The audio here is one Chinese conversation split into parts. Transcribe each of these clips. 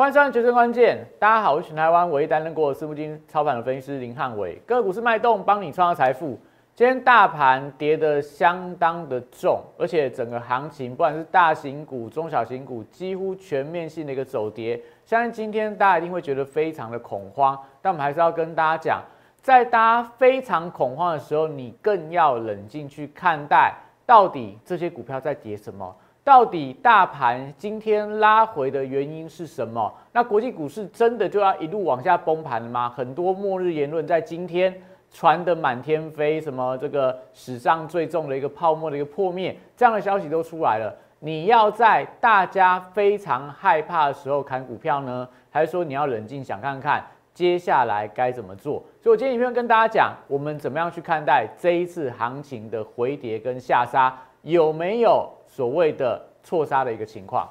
欢迎收看《决胜关键》，大家好，我是台湾唯一担任过私募基金操盘的分析师林汉伟，个股是脉动，帮你创造财富。今天大盘跌得相当的重，而且整个行情，不管是大型股、中小型股，几乎全面性的一个走跌。相信今天大家一定会觉得非常的恐慌，但我们还是要跟大家讲，在大家非常恐慌的时候，你更要冷静去看待，到底这些股票在跌什么。到底大盘今天拉回的原因是什么？那国际股市真的就要一路往下崩盘了吗？很多末日言论在今天传得满天飞，什么这个史上最重的一个泡沫的一个破灭，这样的消息都出来了。你要在大家非常害怕的时候砍股票呢，还是说你要冷静想看看接下来该怎么做？所以我今天影片跟大家讲，我们怎么样去看待这一次行情的回跌跟下杀，有没有？所谓的错杀的一个情况。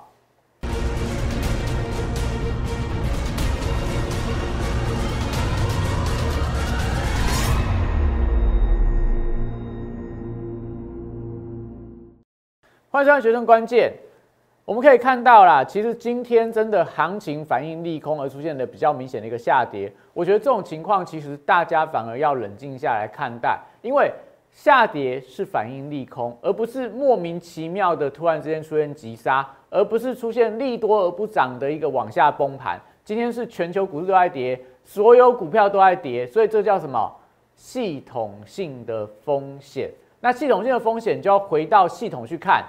欢迎收看《学生关键》，我们可以看到啦，其实今天真的行情反应利空而出现的比较明显的一个下跌。我觉得这种情况其实大家反而要冷静下来看待，因为。下跌是反应利空，而不是莫名其妙的突然之间出现急杀，而不是出现利多而不涨的一个往下崩盘。今天是全球股市都在跌，所有股票都在跌，所以这叫什么？系统性的风险。那系统性的风险就要回到系统去看，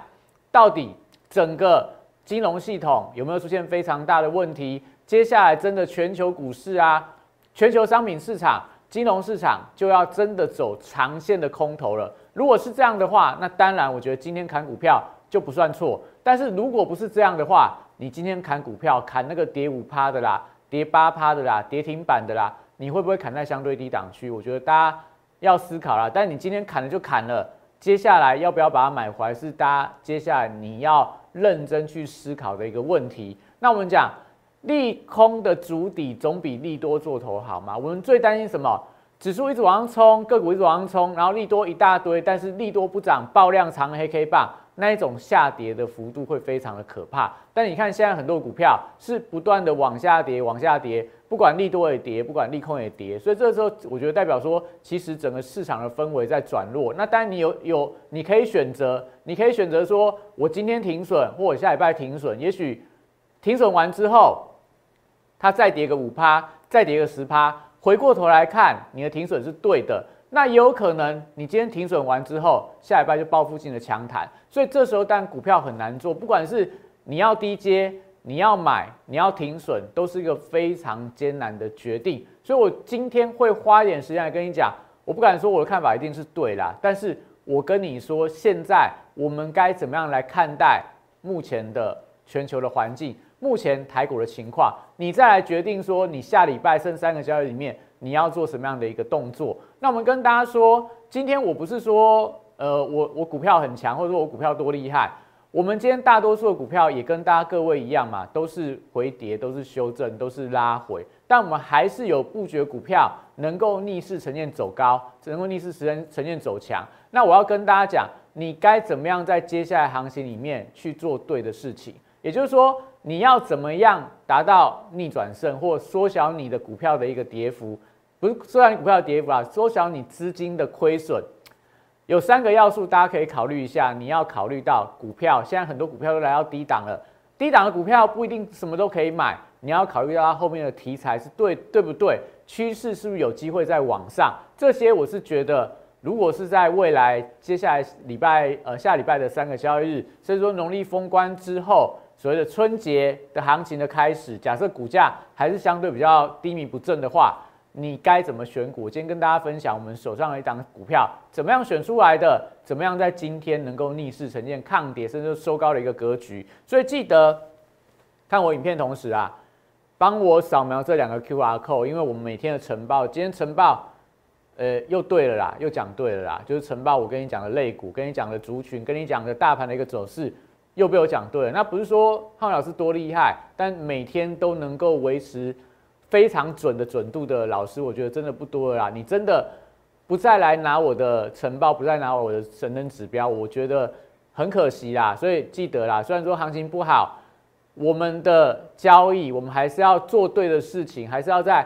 到底整个金融系统有没有出现非常大的问题？接下来真的全球股市啊，全球商品市场。金融市场就要真的走长线的空头了。如果是这样的话，那当然我觉得今天砍股票就不算错。但是如果不是这样的话，你今天砍股票，砍那个跌五趴的啦，跌八趴的啦，跌停板的啦，你会不会砍在相对低档区？我觉得大家要思考啦。但你今天砍了就砍了，接下来要不要把它买回来，是大家接下来你要认真去思考的一个问题。那我们讲。利空的主底总比利多做头好吗？我们最担心什么？指数一直往上冲，个股一直往上冲，然后利多一大堆，但是利多不涨，爆量长黑 K 棒，那一种下跌的幅度会非常的可怕。但你看现在很多股票是不断的往下跌，往下跌，不管利多也跌，不管利空也跌，所以这时候我觉得代表说，其实整个市场的氛围在转弱。那当然你有有，你可以选择，你可以选择说我今天停损，或我下礼拜停损，也许停损完之后。它再跌个五趴，再跌个十趴，回过头来看，你的停损是对的。那也有可能，你今天停损完之后，下礼拜就报复性的强弹，所以这时候但股票很难做，不管是你要低接，你要买，你要停损，都是一个非常艰难的决定。所以我今天会花一点时间来跟你讲，我不敢说我的看法一定是对啦，但是我跟你说，现在我们该怎么样来看待目前的全球的环境？目前台股的情况，你再来决定说，你下礼拜剩三个交易里面，你要做什么样的一个动作？那我们跟大家说，今天我不是说，呃，我我股票很强，或者说我股票多厉害。我们今天大多数的股票也跟大家各位一样嘛，都是回跌，都是修正，都是拉回。但我们还是有布局股票能够逆势呈现走高，能够逆势呈现呈现走强。那我要跟大家讲，你该怎么样在接下来行情里面去做对的事情？也就是说。你要怎么样达到逆转胜，或缩小你的股票的一个跌幅？不是缩小股票的跌幅啊，缩小你资金的亏损。有三个要素，大家可以考虑一下。你要考虑到股票，现在很多股票都来到低档了，低档的股票不一定什么都可以买。你要考虑到它后面的题材是对对不对，趋势是不是有机会在往上？这些我是觉得，如果是在未来接下来礼拜呃下礼拜的三个交易日，甚至说农历封关之后。所谓的春节的行情的开始，假设股价还是相对比较低迷不振的话，你该怎么选股？今天跟大家分享我们手上的一档股票怎么样选出来的，怎么样在今天能够逆势呈现抗跌，甚至收高的一个格局。所以记得看我影片同时啊，帮我扫描这两个 Q R code，因为我们每天的晨报，今天晨报呃又对了啦，又讲对了啦，就是晨报我跟你讲的类股，跟你讲的族群，跟你讲的大盘的一个走势。又被我讲对了，那不是说浩老师多厉害，但每天都能够维持非常准的准度的老师，我觉得真的不多了啦。你真的不再来拿我的晨报，不再拿我的神能指标，我觉得很可惜啦。所以记得啦，虽然说行情不好，我们的交易，我们还是要做对的事情，还是要在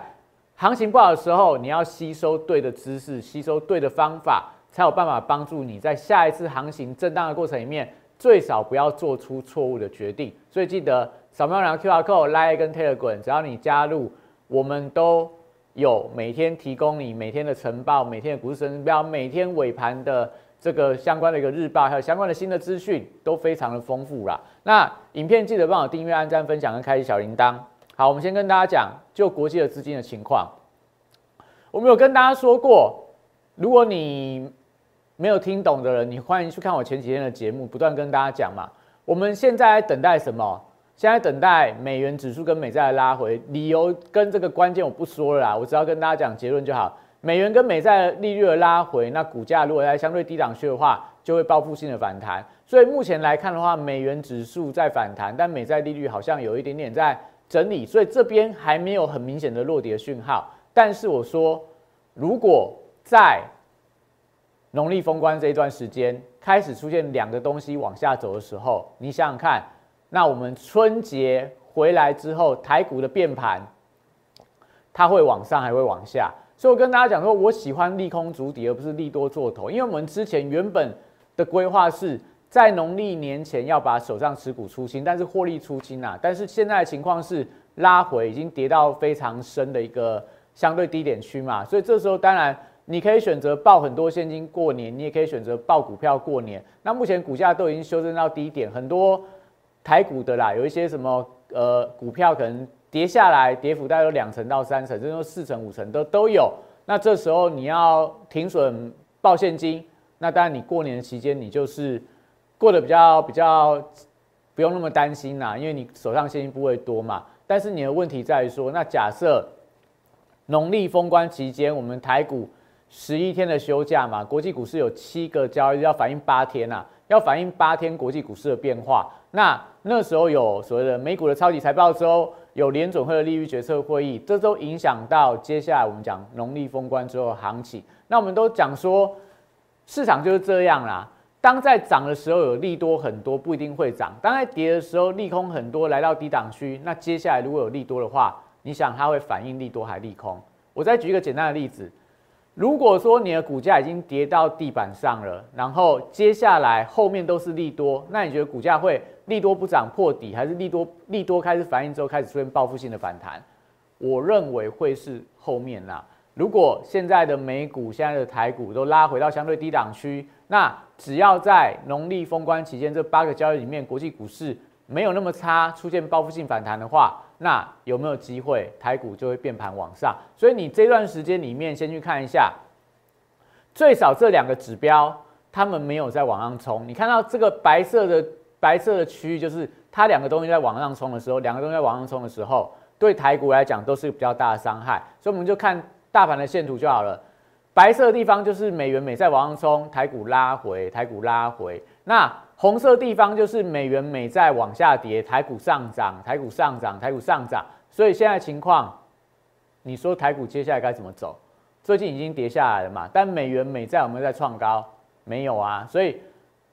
行情不好的时候，你要吸收对的知识，吸收对的方法，才有办法帮助你在下一次行情震荡的过程里面，最少不要做出错误的决定。所以记得扫描两个 QR code，拉一根 Telegram，只要你加入，我们都有每天提供你每天的晨报、每天的股市指标、每天尾盘的。这个相关的一个日报，还有相关的新的资讯都非常的丰富啦。那影片记得帮我订阅、按赞、分享跟开启小铃铛。好，我们先跟大家讲就国际的资金的情况。我们有跟大家说过，如果你没有听懂的人，你欢迎去看我前几天的节目，不断跟大家讲嘛。我们现在等待什么？现在等待美元指数跟美债的拉回，理由跟这个关键我不说了啦，我只要跟大家讲结论就好。美元跟美债利率的拉回，那股价如果在相对低档区的话，就会报复性的反弹。所以目前来看的话，美元指数在反弹，但美债利率好像有一点点在整理，所以这边还没有很明显的落跌讯号。但是我说，如果在农历封关这一段时间开始出现两个东西往下走的时候，你想想看，那我们春节回来之后，台股的变盘，它会往上还会往下？所以我跟大家讲说，我喜欢利空筑底，而不是利多做头。因为我们之前原本的规划是在农历年前要把手上持股出清，但是获利出清啊。但是现在的情况是拉回，已经跌到非常深的一个相对低点区嘛。所以这时候当然你可以选择报很多现金过年，你也可以选择报股票过年。那目前股价都已经修正到低点，很多台股的啦，有一些什么呃股票可能。跌下来，跌幅大概有两成到三成，甚至说四成、五成都都有。那这时候你要停损报现金，那当然你过年期间你就是过得比较比较不用那么担心啦，因为你手上现金不会多嘛。但是你的问题在于说，那假设农历封关期间，我们台股十一天的休假嘛，国际股市有七个交易日要反映八天呐，要反映八天国际股市的变化。那那时候有所谓的美股的超级财报周。有联总会的利率决策会议，这都影响到接下来我们讲农历封关之后行情。那我们都讲说，市场就是这样啦。当在涨的时候有利多很多，不一定会涨；当在跌的时候利空很多，来到低档区，那接下来如果有利多的话，你想它会反应利多还利空？我再举一个简单的例子。如果说你的股价已经跌到地板上了，然后接下来后面都是利多，那你觉得股价会利多不涨破底，还是利多利多开始反应之后开始出现报复性的反弹？我认为会是后面啦。如果现在的美股、现在的台股都拉回到相对低档区，那只要在农历封关期间这八个交易里面，国际股市没有那么差，出现报复性反弹的话。那有没有机会台股就会变盘往上？所以你这段时间里面先去看一下，最少这两个指标他们没有在往上冲。你看到这个白色的白色的区域，就是它两个东西在往上冲的时候，两个东西在往上冲的时候，对台股来讲都是比较大的伤害。所以我们就看大盘的线图就好了。白色的地方就是美元美在往上冲，台股拉回，台股拉回。那红色地方就是美元美债往下跌，台股上涨，台股上涨，台股上涨。所以现在情况，你说台股接下来该怎么走？最近已经跌下来了嘛？但美元美债有没有在创高？没有啊。所以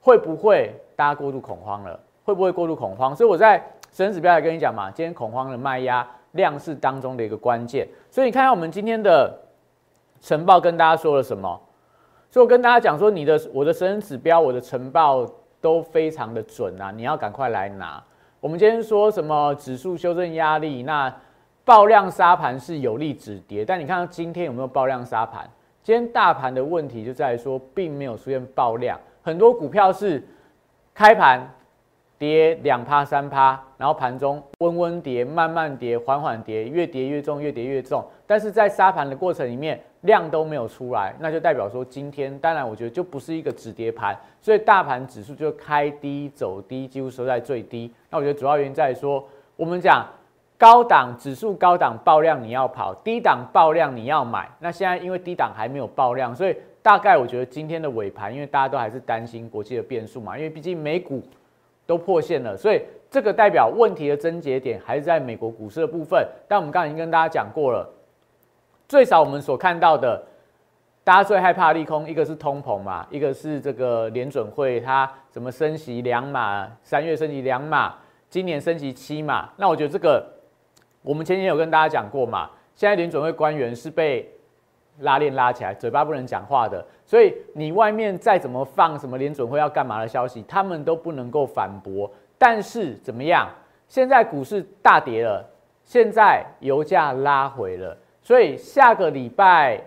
会不会大家过度恐慌了？会不会过度恐慌？所以我在神指标来跟你讲嘛，今天恐慌的卖压量是当中的一个关键。所以你看看我们今天的晨报跟大家说了什么？所以我跟大家讲说，你的我的神指标，我的晨报。都非常的准啊！你要赶快来拿。我们今天说什么指数修正压力？那爆量杀盘是有利止跌，但你看到今天有没有爆量杀盘？今天大盘的问题就在于说，并没有出现爆量，很多股票是开盘跌两趴三趴，然后盘中温温跌、慢慢跌、缓缓跌，越跌越重，越跌越重。但是在杀盘的过程里面。量都没有出来，那就代表说今天，当然我觉得就不是一个止跌盘，所以大盘指数就开低走低，几乎收在最低。那我觉得主要原因在于说，我们讲高档指数高档爆量你要跑，低档爆量你要买。那现在因为低档还没有爆量，所以大概我觉得今天的尾盘，因为大家都还是担心国际的变数嘛，因为毕竟美股都破线了，所以这个代表问题的症结点还是在美国股市的部分。但我们刚才已经跟大家讲过了。最少我们所看到的，大家最害怕利空，一个是通膨嘛，一个是这个联准会它怎么升息两码，三月升息两码，今年升息七码，那我觉得这个我们前天有跟大家讲过嘛，现在联准会官员是被拉链拉起来，嘴巴不能讲话的，所以你外面再怎么放什么联准会要干嘛的消息，他们都不能够反驳。但是怎么样？现在股市大跌了，现在油价拉回了，所以下个礼拜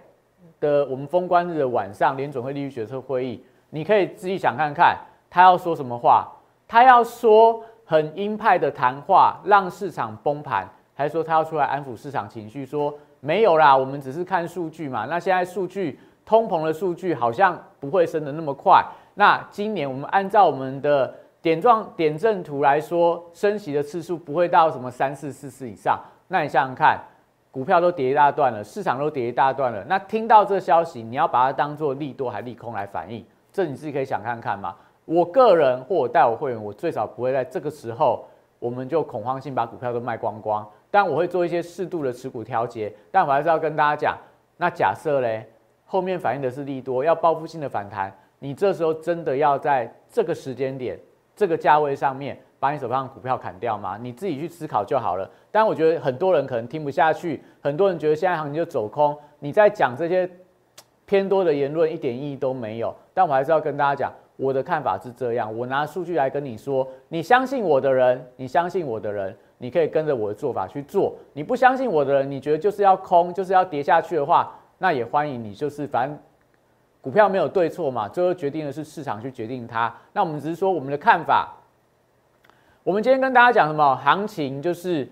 的我们封关日的晚上，联准会利率决策会议，你可以自己想看看他要说什么话，他要说很鹰派的谈话，让市场崩盘，还是说他要出来安抚市场情绪，说？没有啦，我们只是看数据嘛。那现在数据通膨的数据好像不会升的那么快。那今年我们按照我们的点状点阵图来说，升息的次数不会到什么三四四次以上。那你想想看，股票都跌一大段了，市场都跌一大段了。那听到这消息，你要把它当做利多还利空来反应？这你自己可以想看看嘛。我个人或我带我会员，我最少不会在这个时候，我们就恐慌性把股票都卖光光。但我会做一些适度的持股调节，但我还是要跟大家讲，那假设嘞，后面反映的是利多，要报复性的反弹，你这时候真的要在这个时间点、这个价位上面把你手上的股票砍掉吗？你自己去思考就好了。但我觉得很多人可能听不下去，很多人觉得现在行情就走空，你在讲这些偏多的言论一点意义都没有。但我还是要跟大家讲，我的看法是这样，我拿数据来跟你说，你相信我的人，你相信我的人。你可以跟着我的做法去做。你不相信我的人，你觉得就是要空，就是要跌下去的话，那也欢迎你。就是反正股票没有对错嘛，最后决定的是市场去决定它。那我们只是说我们的看法。我们今天跟大家讲什么？行情就是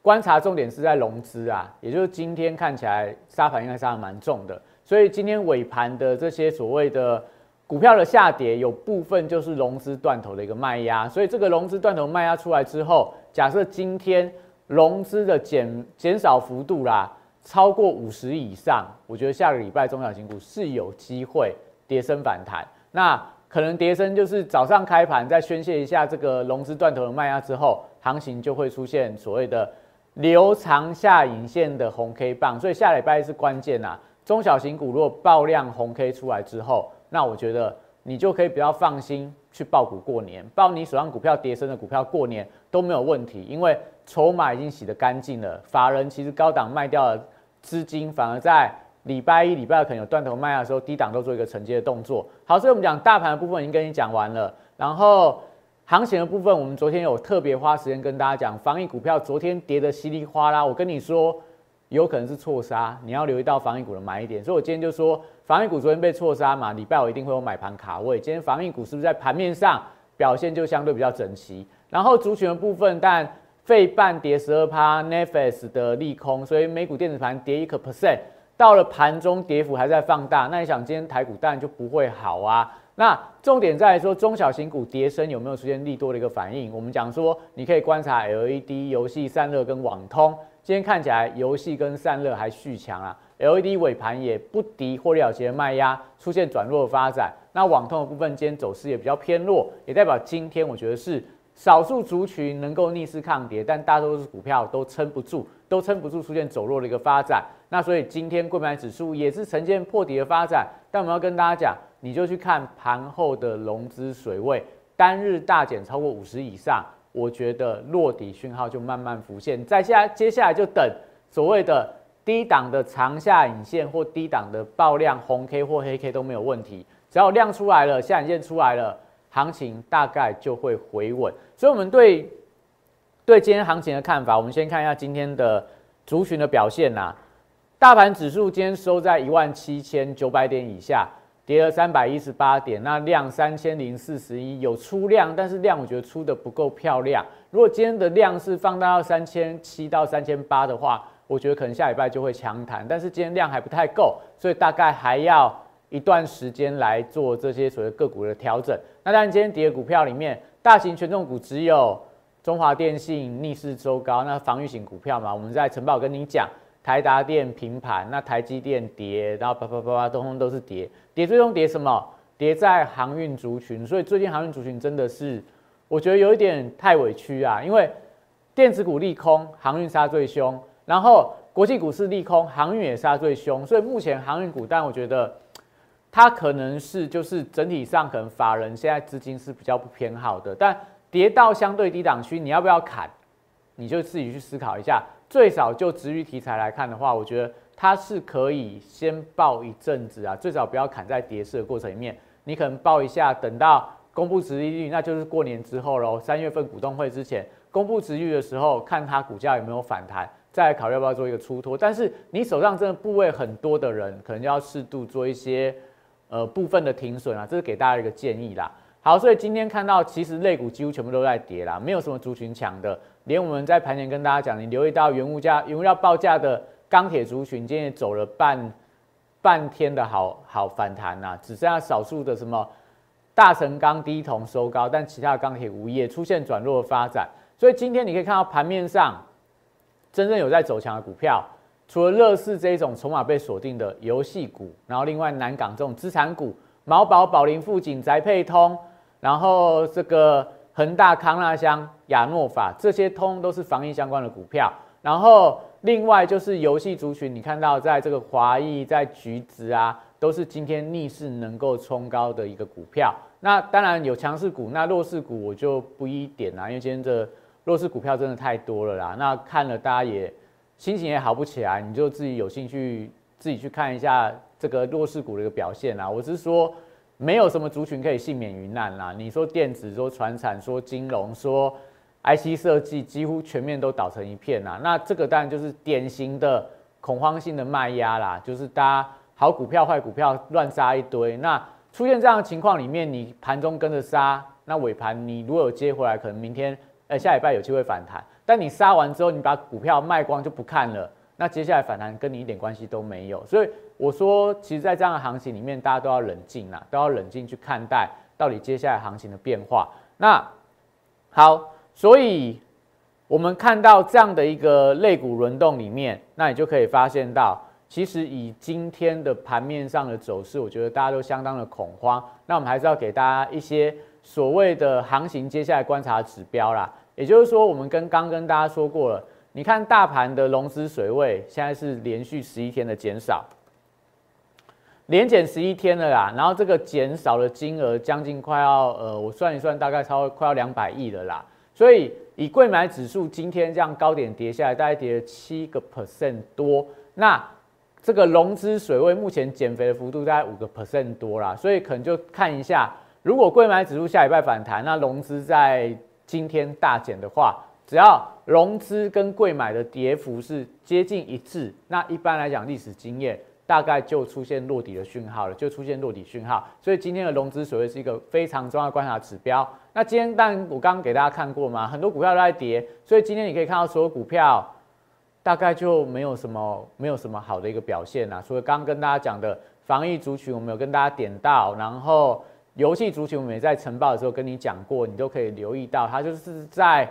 观察重点是在融资啊，也就是今天看起来沙盘应该杀的蛮重的，所以今天尾盘的这些所谓的。股票的下跌有部分就是融资断头的一个卖压，所以这个融资断头卖压出来之后，假设今天融资的减减少幅度啦超过五十以上，我觉得下个礼拜中小型股是有机会跌升反弹。那可能跌升就是早上开盘再宣泄一下这个融资断头的卖压之后，行情就会出现所谓的留长下影线的红 K 棒，所以下礼拜是关键呐。中小型股如果爆量红 K 出来之后，那我觉得你就可以比较放心去报股过年，报你手上股票跌升的股票过年都没有问题，因为筹码已经洗得干净了。法人其实高档卖掉了资金，反而在礼拜一、礼拜二可能有断头卖的时候，低档都做一个承接的动作。好，所以我们讲大盘的部分已经跟你讲完了，然后行情的部分，我们昨天有特别花时间跟大家讲，防疫股票昨天跌得稀里哗啦，我跟你说。有可能是错杀，你要留意到防疫股的买点。所以我今天就说，防疫股昨天被错杀嘛，礼拜我一定会有买盘卡位。今天防疫股是不是在盘面上表现就相对比较整齐？然后族群的部分，但费半跌十二趴 n e f e s 的利空，所以美股电子盘跌一个 percent，到了盘中跌幅还在放大。那你想今天台股当然就不会好啊。那重点在说中小型股跌升有没有出现利多的一个反应？我们讲说，你可以观察 LED 游戏散热跟网通。今天看起来，游戏跟散热还续强啊，LED 尾盘也不敌获利了结的卖压，出现转弱的发展。那网通的部分今天走势也比较偏弱，也代表今天我觉得是少数族群能够逆势抗跌，但大多数股票都撑不住，都撑不住出现走弱的一个发展。那所以今天贵买指数也是呈现破底的发展。但我们要跟大家讲，你就去看盘后的融资水位，单日大减超过五十以上。我觉得落底讯号就慢慢浮现，在下接下来就等所谓的低档的长下影线或低档的爆量红 K 或黑 K 都没有问题，只要量出来了，下影线出来了，行情大概就会回稳。所以，我们对对今天行情的看法，我们先看一下今天的族群的表现呐。大盘指数今天收在一万七千九百点以下。跌了三百一十八点，那量三千零四十一，有出量，但是量我觉得出的不够漂亮。如果今天的量是放大到三千七到三千八的话，我觉得可能下礼拜就会强弹。但是今天量还不太够，所以大概还要一段时间来做这些所谓个股的调整。那当然，今天跌的股票里面，大型权重股只有中华电信逆势周高，那防御型股票嘛，我们在晨报跟你讲。台达电平盘，那台积电跌，然后啪啪啪啪，通通都是跌，跌最终跌什么？跌在航运族群，所以最近航运族群真的是，我觉得有一点太委屈啊，因为电子股利空，航运杀最凶，然后国际股市利空，航运也杀最凶，所以目前航运股，但我觉得它可能是就是整体上可能法人现在资金是比较不偏好的，但跌到相对低档区，你要不要砍？你就自己去思考一下。最少就值域题材来看的话，我觉得它是可以先报一阵子啊，最少不要砍在跌势的过程里面。你可能报一下，等到公布值利率，那就是过年之后喽，三月份股东会之前公布值率的时候，看它股价有没有反弹，再考虑要不要做一个出脱。但是你手上真的部位很多的人，可能要适度做一些呃部分的停损啊，这是给大家一个建议啦。好，所以今天看到其实类股几乎全部都在跌啦，没有什么族群强的。连我们在盘前跟大家讲，你留意到原物价、原物料报价的钢铁族群，今天走了半半天的好好反弹呐，只剩下少数的什么大成钢低铜收高，但其他钢铁无业出现转弱的发展。所以今天你可以看到盘面上真正有在走强的股票，除了乐视这一种筹码被锁定的游戏股，然后另外南港这种资产股，毛宝、宝林、富锦、宅配通，然后这个。恒大、康纳香、亚诺法这些通都是防疫相关的股票，然后另外就是游戏族群，你看到在这个华谊、在橘子啊，都是今天逆势能够冲高的一个股票。那当然有强势股，那弱势股我就不一点啦，因为今天这弱势股票真的太多了啦。那看了大家也心情也好不起来，你就自己有兴趣自己去看一下这个弱势股的一个表现啦。我是说。没有什么族群可以幸免于难啦。你说电子，说船产，说金融，说 IC 设计，几乎全面都倒成一片啦。那这个当然就是典型的恐慌性的卖压啦，就是大家好股票、坏股票乱杀一堆。那出现这样的情况里面，你盘中跟着杀，那尾盘你如果有接回来，可能明天、呃下礼拜有机会反弹。但你杀完之后，你把股票卖光就不看了。那接下来反弹跟你一点关系都没有，所以我说，其实，在这样的行情里面，大家都要冷静啦，都要冷静去看待到底接下来行情的变化。那好，所以我们看到这样的一个类股轮动里面，那你就可以发现到，其实以今天的盘面上的走势，我觉得大家都相当的恐慌。那我们还是要给大家一些所谓的行情接下来观察指标啦，也就是说，我们跟刚跟大家说过了。你看大盘的融资水位现在是连续十一天的减少，连减十一天了啦。然后这个减少的金额将近快要呃，我算一算，大概超快要两百亿了啦。所以以贵买指数今天这样高点跌下来，大概跌了七个 percent 多。那这个融资水位目前减肥的幅度大概五个 percent 多啦。所以可能就看一下，如果贵买指数下礼拜反弹，那融资在今天大减的话。只要融资跟贵买的跌幅是接近一致，那一般来讲历史经验大概就出现落底的讯号了，就出现落底讯号。所以今天的融资水位是一个非常重要观察指标。那今天但我刚刚给大家看过嘛，很多股票都在跌，所以今天你可以看到所有股票大概就没有什么没有什么好的一个表现啦。所以刚刚跟大家讲的防疫族群，我们有跟大家点到，然后游戏族群我们也在晨报的时候跟你讲过，你都可以留意到，它就是在。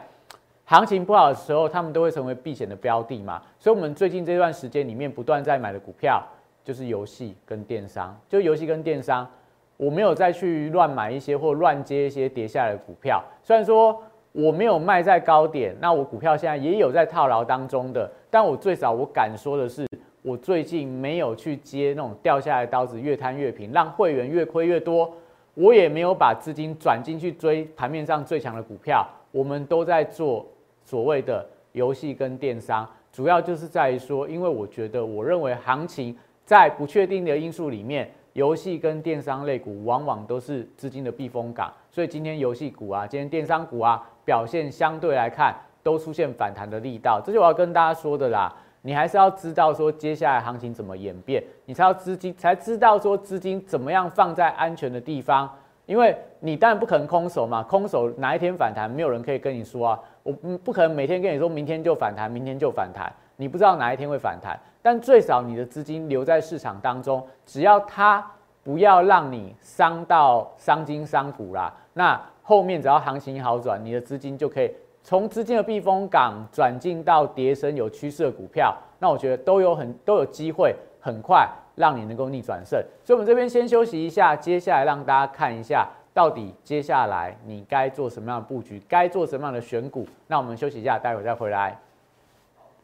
行情不好的时候，他们都会成为避险的标的嘛。所以，我们最近这段时间里面不断在买的股票，就是游戏跟电商。就游戏跟电商，我没有再去乱买一些或乱接一些跌下来的股票。虽然说我没有卖在高点，那我股票现在也有在套牢当中的，但我最少我敢说的是，我最近没有去接那种掉下来的刀子，越摊越平，让会员越亏越多。我也没有把资金转进去追盘面上最强的股票，我们都在做。所谓的游戏跟电商，主要就是在于说，因为我觉得，我认为行情在不确定的因素里面，游戏跟电商类股往往都是资金的避风港。所以今天游戏股啊，今天电商股啊，表现相对来看都出现反弹的力道。这就我要跟大家说的啦，你还是要知道说接下来行情怎么演变，你才要资金才知道说资金怎么样放在安全的地方。因为你当然不可能空手嘛，空手哪一天反弹，没有人可以跟你说啊，我不可能每天跟你说明天就反弹，明天就反弹，你不知道哪一天会反弹，但最少你的资金留在市场当中，只要它不要让你伤到伤筋伤骨啦，那后面只要行情好转，你的资金就可以从资金的避风港转进到跌升有趋势的股票，那我觉得都有很都有机会很快。让你能够逆转胜，所以我们这边先休息一下，接下来让大家看一下到底接下来你该做什么样的布局，该做什么样的选股。那我们休息一下，待会再回来。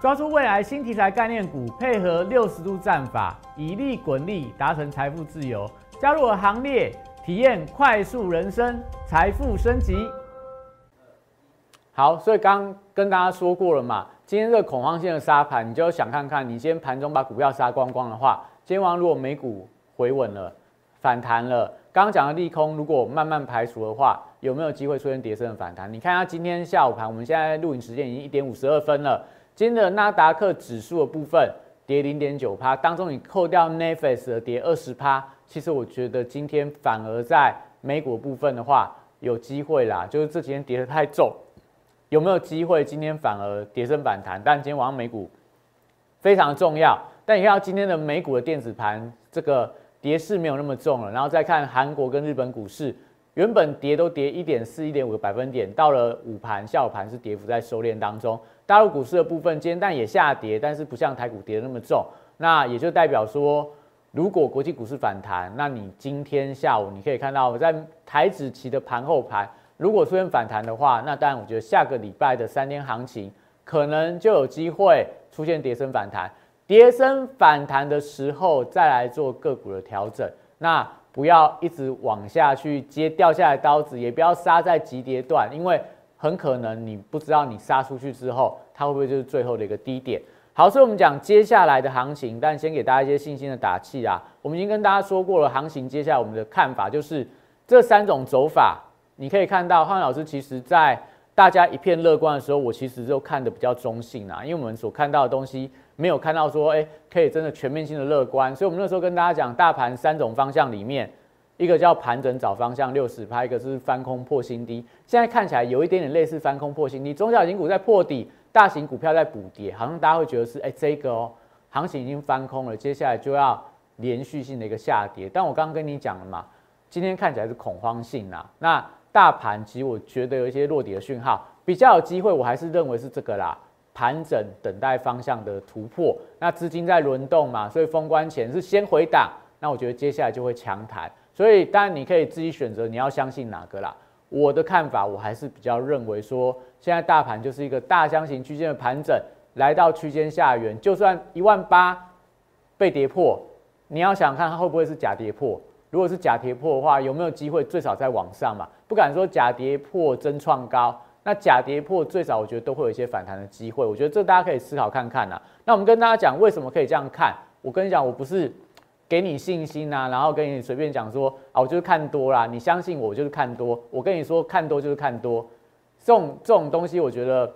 抓住未来新题材概念股，配合六十度战法，以利滚利，达成财富自由。加入我行列，体验快速人生，财富升级。好，所以刚跟大家说过了嘛，今天这个恐慌性的杀盘，你就想看看，你今天盘中把股票杀光光的话。今天晚上如果美股回稳了，反弹了，刚刚讲的利空如果慢慢排除的话，有没有机会出现跌升的反弹？你看下今天下午盘，我们现在录影时间已经一点五十二分了。今天的纳达克指数的部分跌零点九趴，当中你扣掉 n e f e 的跌二十趴，其实我觉得今天反而在美股部分的话有机会啦，就是这几天跌得太重，有没有机会今天反而跌升反弹？但今天晚上美股非常重要。但你看到今天的美股的电子盘，这个跌势没有那么重了。然后再看韩国跟日本股市，原本跌都跌一点四、一点五个百分点，到了午盘、下午盘是跌幅在收敛当中。大陆股市的部分今天但也下跌，但是不像台股跌的那么重。那也就代表说，如果国际股市反弹，那你今天下午你可以看到我在台指期的盘后盘，如果出现反弹的话，那当然我觉得下个礼拜的三天行情可能就有机会出现跌升反弹。跌升反弹的时候，再来做个股的调整。那不要一直往下去接掉下来刀子，也不要杀在急跌段，因为很可能你不知道你杀出去之后，它会不会就是最后的一个低点。好，所以我们讲接下来的行情，但先给大家一些信心的打气啊。我们已经跟大家说过了，行情接下来我们的看法就是这三种走法。你可以看到，汉老师其实在大家一片乐观的时候，我其实就看的比较中性啊，因为我们所看到的东西。没有看到说，哎，可以真的全面性的乐观，所以我们那时候跟大家讲，大盘三种方向里面，一个叫盘整找方向六十拍，一个是翻空破新低。现在看起来有一点点类似翻空破新低，中小型股在破底，大型股票在补跌，好像大家会觉得是，哎，这个哦，行情已经翻空了，接下来就要连续性的一个下跌。但我刚刚跟你讲了嘛，今天看起来是恐慌性啊，那大盘其实我觉得有一些落底的讯号，比较有机会，我还是认为是这个啦。盘整等待方向的突破，那资金在轮动嘛，所以封关前是先回档，那我觉得接下来就会强弹，所以当然你可以自己选择你要相信哪个啦。我的看法，我还是比较认为说，现在大盘就是一个大箱型区间的盘整，来到区间下缘，就算一万八被跌破，你要想看它会不会是假跌破，如果是假跌破的话，有没有机会最少在往上嘛？不敢说假跌破真创高。那假跌破最少，我觉得都会有一些反弹的机会。我觉得这大家可以思考看看呐。那我们跟大家讲为什么可以这样看。我跟你讲，我不是给你信心呐，然后跟你随便讲说啊，我就是看多啦，你相信我就是看多。我跟你说看多就是看多，这种这种东西我觉得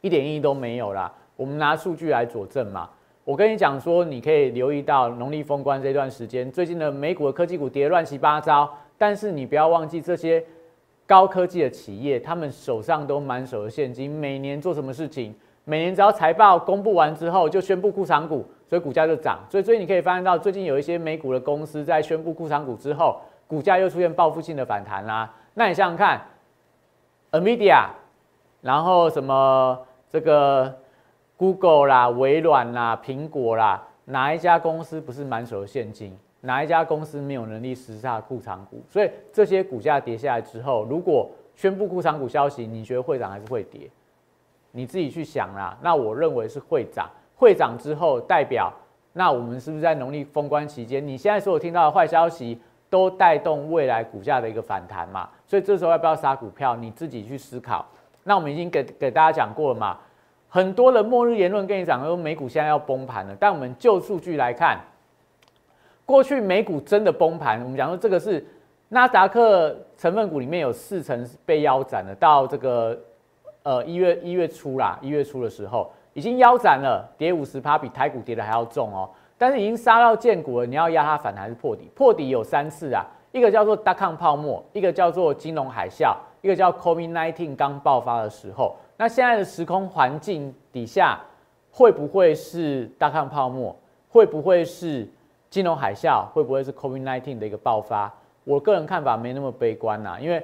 一点意义都没有啦。我们拿数据来佐证嘛。我跟你讲说，你可以留意到农历封关这段时间，最近的美股的科技股跌乱七八糟，但是你不要忘记这些。高科技的企业，他们手上都满手的现金，每年做什么事情？每年只要财报公布完之后，就宣布库藏股，所以股价就涨。所以，所以你可以发现到，最近有一些美股的公司在宣布库藏股之后，股价又出现报复性的反弹啦。那你想想看，Nvidia，然后什么这个 Google 啦、微软啦、苹果啦，哪一家公司不是满手的现金？哪一家公司没有能力实下库藏股？所以这些股价跌下来之后，如果宣布库藏股消息，你觉得会涨还是会跌？你自己去想啦。那我认为是会涨，会涨之后代表，那我们是不是在农历封关期间，你现在所有听到的坏消息都带动未来股价的一个反弹嘛。所以这时候要不要杀股票，你自己去思考。那我们已经给给大家讲过了嘛，很多的末日言论跟你讲说美股现在要崩盘了，但我们就数据来看，过去美股真的崩盘，我们讲说这个是纳斯达克成分股里面有四成被腰斩了，到这个呃一月一月初啦，一月初的时候已经腰斩了，跌五十趴，比台股跌的还要重哦。但是已经杀到见股了，你要压它反弹是破底？破底有三次啊，一个叫做大抗泡沫，一个叫做金融海啸。一个叫 COVID-19 刚爆发的时候，那现在的时空环境底下，会不会是大抗泡沫？会不会是金融海啸？会不会是 COVID-19 的一个爆发？我个人看法没那么悲观呐，因为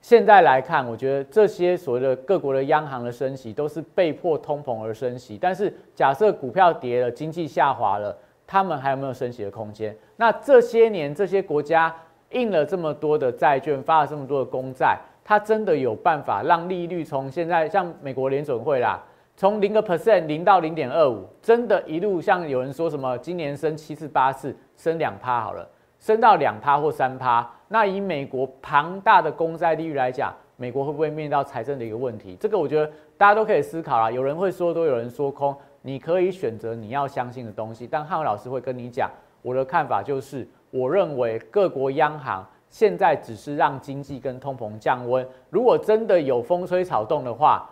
现在来看，我觉得这些所谓的各国的央行的升息都是被迫通膨而升息。但是假设股票跌了，经济下滑了，他们还有没有升息的空间？那这些年这些国家。印了这么多的债券，发了这么多的公债，它真的有办法让利率从现在像美国联准会啦，从零个 percent 零到零点二五，真的一路像有人说什么今年升七次八次，升两趴好了，升到两趴或三趴，那以美国庞大的公债利率来讲，美国会不会面临到财政的一个问题？这个我觉得大家都可以思考啦。有人会说多，有人说空，你可以选择你要相信的东西。但汉文老师会跟你讲，我的看法就是。我认为各国央行现在只是让经济跟通膨降温。如果真的有风吹草动的话，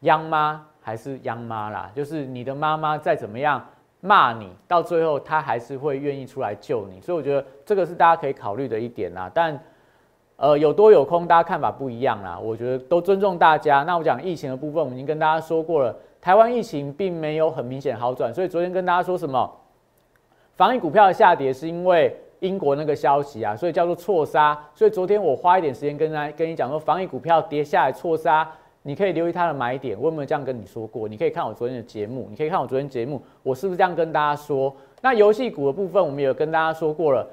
央妈还是央妈啦，就是你的妈妈再怎么样骂你，到最后他还是会愿意出来救你。所以我觉得这个是大家可以考虑的一点啦。但呃有多有空，大家看法不一样啦。我觉得都尊重大家。那我讲疫情的部分，我们已经跟大家说过了，台湾疫情并没有很明显好转。所以昨天跟大家说什么？防疫股票的下跌是因为英国那个消息啊，所以叫做错杀。所以昨天我花一点时间跟大家跟你讲说，防疫股票跌下来错杀，你可以留意它的买点。我有没有这样跟你说过？你可以看我昨天的节目，你可以看我昨天节目，我是不是这样跟大家说？那游戏股的部分，我们有跟大家说过了，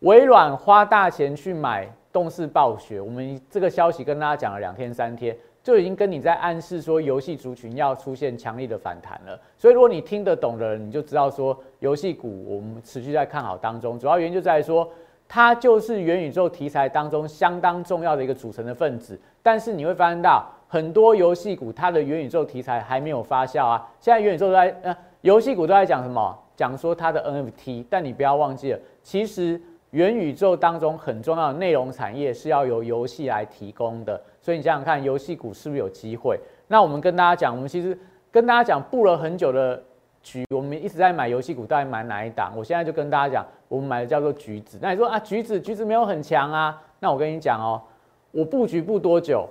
微软花大钱去买动视暴雪，我们这个消息跟大家讲了两天三天。就已经跟你在暗示说，游戏族群要出现强力的反弹了。所以，如果你听得懂的人，你就知道说，游戏股我们持续在看好当中。主要原因就在于说，它就是元宇宙题材当中相当重要的一个组成的分子。但是你会发现到，很多游戏股它的元宇宙题材还没有发酵啊。现在元宇宙都在呃，游戏股都在讲什么？讲说它的 NFT。但你不要忘记了，其实。元宇宙当中很重要的内容产业是要由游戏来提供的，所以你想想看，游戏股是不是有机会？那我们跟大家讲，我们其实跟大家讲布了很久的局，我们一直在买游戏股，到底买哪一档？我现在就跟大家讲，我们买的叫做橘子。那你说啊，橘子橘子没有很强啊？那我跟你讲哦，我布局布多久，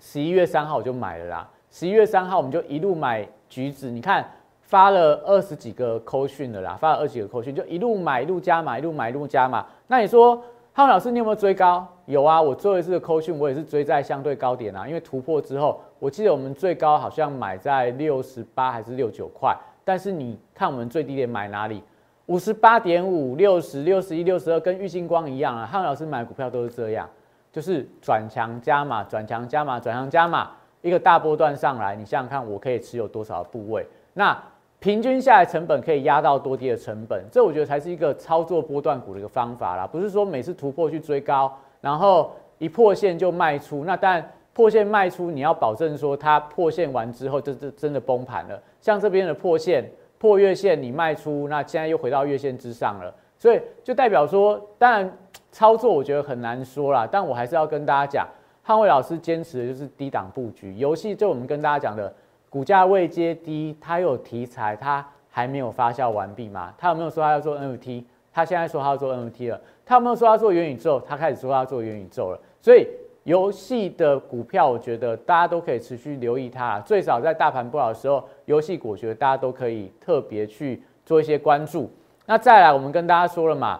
十一月三号我就买了啦。十一月三号我们就一路买橘子，你看。发了二十几个扣讯的啦，发了二十几个扣讯，就一路买一路加码，一路买一路加码。那你说，汉老师你有没有追高？有啊，我最后一次的扣讯我也是追在相对高点啊，因为突破之后，我记得我们最高好像买在六十八还是六九块。但是你看我们最低点买哪里？五十八点五、六十六十一、六十二，跟玉星光一样啊。汉老师买股票都是这样，就是转强加码，转强加码，转强加码，一个大波段上来，你想想看，我可以持有多少部位？那。平均下来成本可以压到多低的成本，这我觉得才是一个操作波段股的一个方法啦。不是说每次突破去追高，然后一破线就卖出。那但破线卖出，你要保证说它破线完之后，这这真的崩盘了。像这边的破线破月线，你卖出，那现在又回到月线之上了。所以就代表说，当然操作我觉得很难说啦，但我还是要跟大家讲，汉卫老师坚持的就是低档布局游戏。就我们跟大家讲的。股价未接低，它有题材，它还没有发酵完毕吗？他有没有说他要做 NFT？他现在说他要做 NFT 了。他有没有说要做元宇宙？他开始说要做元宇宙了。所以游戏的股票，我觉得大家都可以持续留意它。最少在大盘不好的时候，游戏股我觉得大家都可以特别去做一些关注。那再来，我们跟大家说了嘛，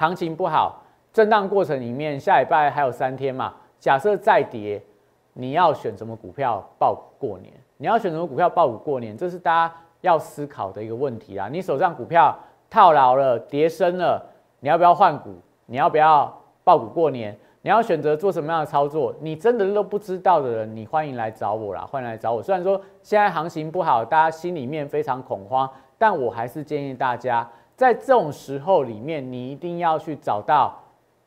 行情不好，震荡过程里面，下礼拜还有三天嘛。假设再跌，你要选什么股票报过年？你要选什么股票爆股过年？这是大家要思考的一个问题啦。你手上股票套牢了、跌深了，你要不要换股？你要不要爆股过年？你要选择做什么样的操作？你真的都不知道的人，你欢迎来找我啦！欢迎来找我。虽然说现在行情不好，大家心里面非常恐慌，但我还是建议大家在这种时候里面，你一定要去找到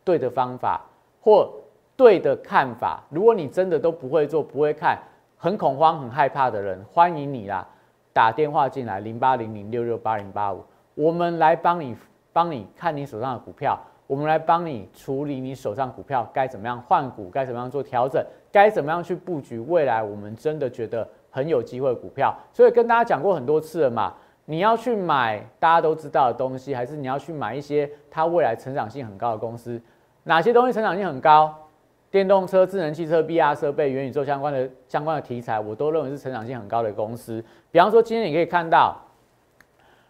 对的方法或对的看法。如果你真的都不会做、不会看，很恐慌、很害怕的人，欢迎你啦，打电话进来零八零零六六八零八五，我们来帮你帮你看你手上的股票，我们来帮你处理你手上股票该怎么样换股，该怎么样做调整，该怎么样去布局未来我们真的觉得很有机会股票。所以跟大家讲过很多次了嘛。你要去买大家都知道的东西，还是你要去买一些它未来成长性很高的公司？哪些东西成长性很高？电动车、智能汽车、VR 设备、元宇宙相关的相关的题材，我都认为是成长性很高的公司。比方说，今天你可以看到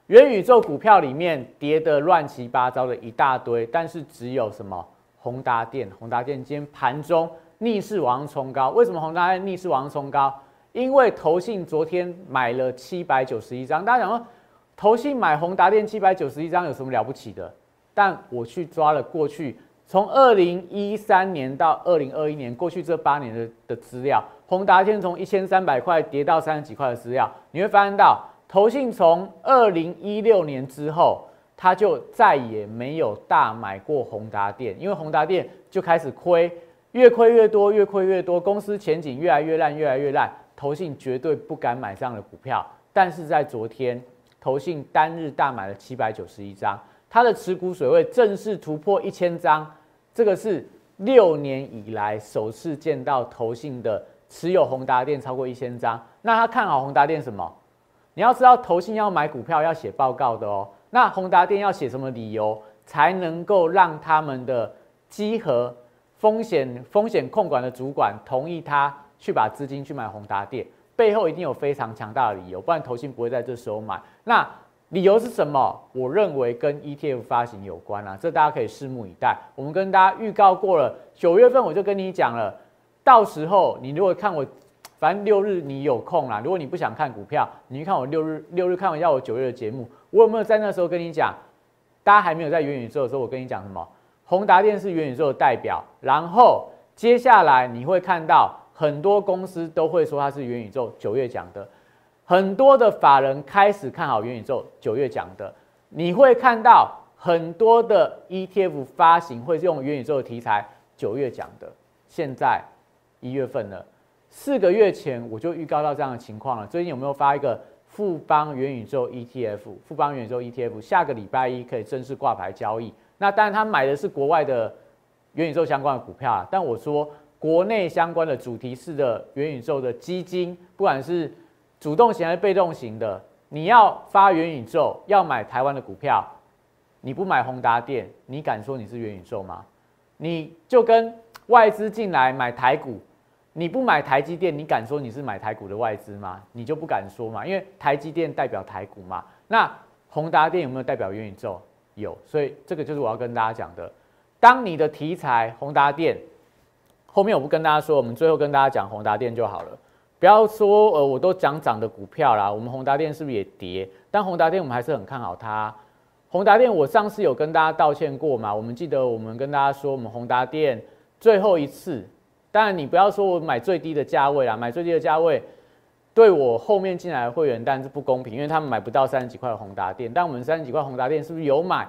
元宇宙股票里面跌得乱七八糟的一大堆，但是只有什么宏达电？宏达电今天盘中逆势往上冲高，为什么宏达电逆势往上冲高？因为投信昨天买了七百九十一张，大家想说，投信买宏达电七百九十一张有什么了不起的？但我去抓了过去从二零一三年到二零二一年过去这八年的的资料，宏达电从一千三百块跌到三十几块的资料，你会发现到投信从二零一六年之后，他就再也没有大买过宏达电，因为宏达电就开始亏，越亏越多，越亏越多，公司前景越来越烂，越来越烂。投信绝对不敢买这样的股票，但是在昨天，投信单日大买了七百九十一张，它的持股水位正式突破一千张，这个是六年以来首次见到投信的持有宏达电超过一千张。那他看好宏达电什么？你要知道，投信要买股票要写报告的哦。那宏达电要写什么理由才能够让他们的稽核风险风险控管的主管同意他？去把资金去买宏达电，背后一定有非常强大的理由，不然投信不会在这时候买。那理由是什么？我认为跟 ETF 发行有关啊，这大家可以拭目以待。我们跟大家预告过了，九月份我就跟你讲了，到时候你如果看我，反正六日你有空啦。如果你不想看股票，你去看我六日六日看完一下我九月的节目，我有没有在那时候跟你讲？大家还没有在元宇宙的时候，我跟你讲什么？宏达电是元宇宙的代表，然后接下来你会看到。很多公司都会说它是元宇宙九月讲的，很多的法人开始看好元宇宙九月讲的，你会看到很多的 ETF 发行会用元宇宙的题材九月讲的。现在一月份了，四个月前我就预告到这样的情况了。最近有没有发一个富邦元宇宙 ETF？富邦元宇宙 ETF 下个礼拜一可以正式挂牌交易。那当然他买的是国外的元宇宙相关的股票啊，但我说。国内相关的主题式的元宇宙的基金，不管是主动型还是被动型的，你要发元宇宙，要买台湾的股票，你不买宏达电，你敢说你是元宇宙吗？你就跟外资进来买台股，你不买台积电，你敢说你是买台股的外资吗？你就不敢说嘛，因为台积电代表台股嘛。那宏达电有没有代表元宇宙？有，所以这个就是我要跟大家讲的。当你的题材宏达电。后面我不跟大家说，我们最后跟大家讲宏达电就好了。不要说呃，我都讲涨的股票啦。我们宏达电是不是也跌？但宏达电我们还是很看好它。宏达电我上次有跟大家道歉过嘛？我们记得我们跟大家说，我们宏达电最后一次。当然你不要说我买最低的价位啦，买最低的价位对我后面进来的会员但是不公平，因为他们买不到三十几块的宏达电。但我们三十几块宏达电是不是有买？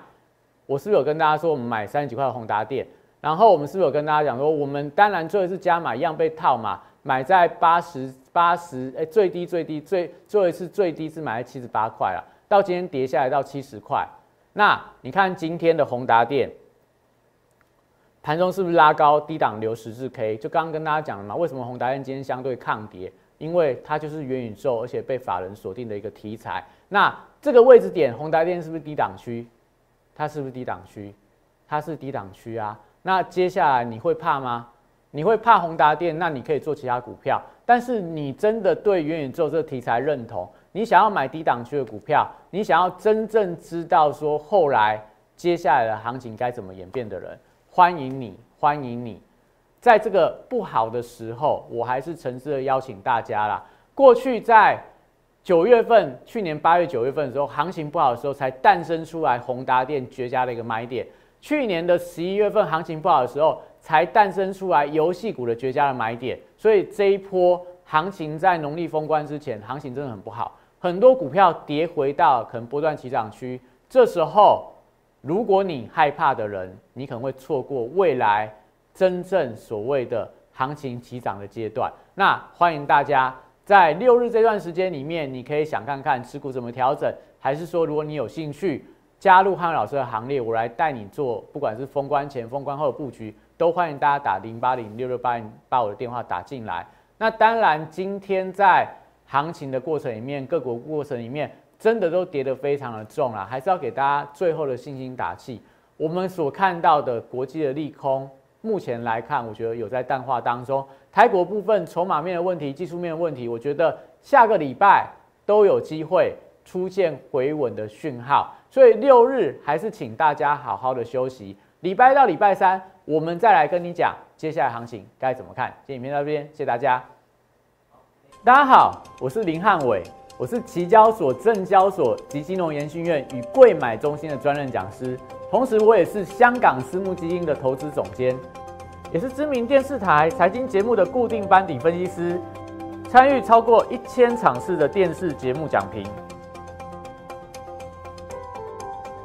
我是不是有跟大家说我们买三十几块的宏达电？然后我们是不是有跟大家讲说，我们当然最后一次加码一样被套嘛，买在八十八十，哎，最低最低最最后一次最低是买在七十八块了，到今天跌下来到七十块。那你看今天的宏达电盘中是不是拉高低档留十字 K？就刚刚跟大家讲了嘛，为什么宏达电今天相对抗跌？因为它就是元宇宙，而且被法人锁定的一个题材。那这个位置点，宏达电是不是低档区？它是不是低档区？它是低档区啊。那接下来你会怕吗？你会怕宏达电？那你可以做其他股票。但是你真的对元宇宙这个题材认同？你想要买低档区的股票？你想要真正知道说后来接下来的行情该怎么演变的人，欢迎你，欢迎你。在这个不好的时候，我还是诚挚的邀请大家啦。过去在九月份，去年八月、九月份的时候，行情不好的时候，才诞生出来宏达电绝佳的一个买点。去年的十一月份行情不好的时候，才诞生出来游戏股的绝佳的买点，所以这一波行情在农历封关之前，行情真的很不好，很多股票跌回到可能波段起涨区，这时候，如果你害怕的人，你可能会错过未来真正所谓的行情起涨的阶段。那欢迎大家在六日这段时间里面，你可以想看看持股怎么调整，还是说如果你有兴趣加入汉老师的行列，我来带你做，不管是封关前、封关后的布局，都欢迎大家打零八零六六八零把我的电话打进来。那当然，今天在行情的过程里面，各国过程里面，真的都跌得非常的重了，还是要给大家最后的信心打气。我们所看到的国际的利空，目前来看，我觉得有在淡化当中。台国部分筹码面的问题、技术面的问题，我觉得下个礼拜都有机会出现回稳的讯号。所以六日还是请大家好好的休息。礼拜到礼拜三，我们再来跟你讲接下来行情该怎么看。今天影片到这边，谢谢大家。大家好，我是林汉伟，我是期交所、证交所及金融研训院与贵买中心的专任讲师，同时我也是香港私募基金的投资总监，也是知名电视台财经节目的固定班底分析师，参与超过一千场次的电视节目讲评。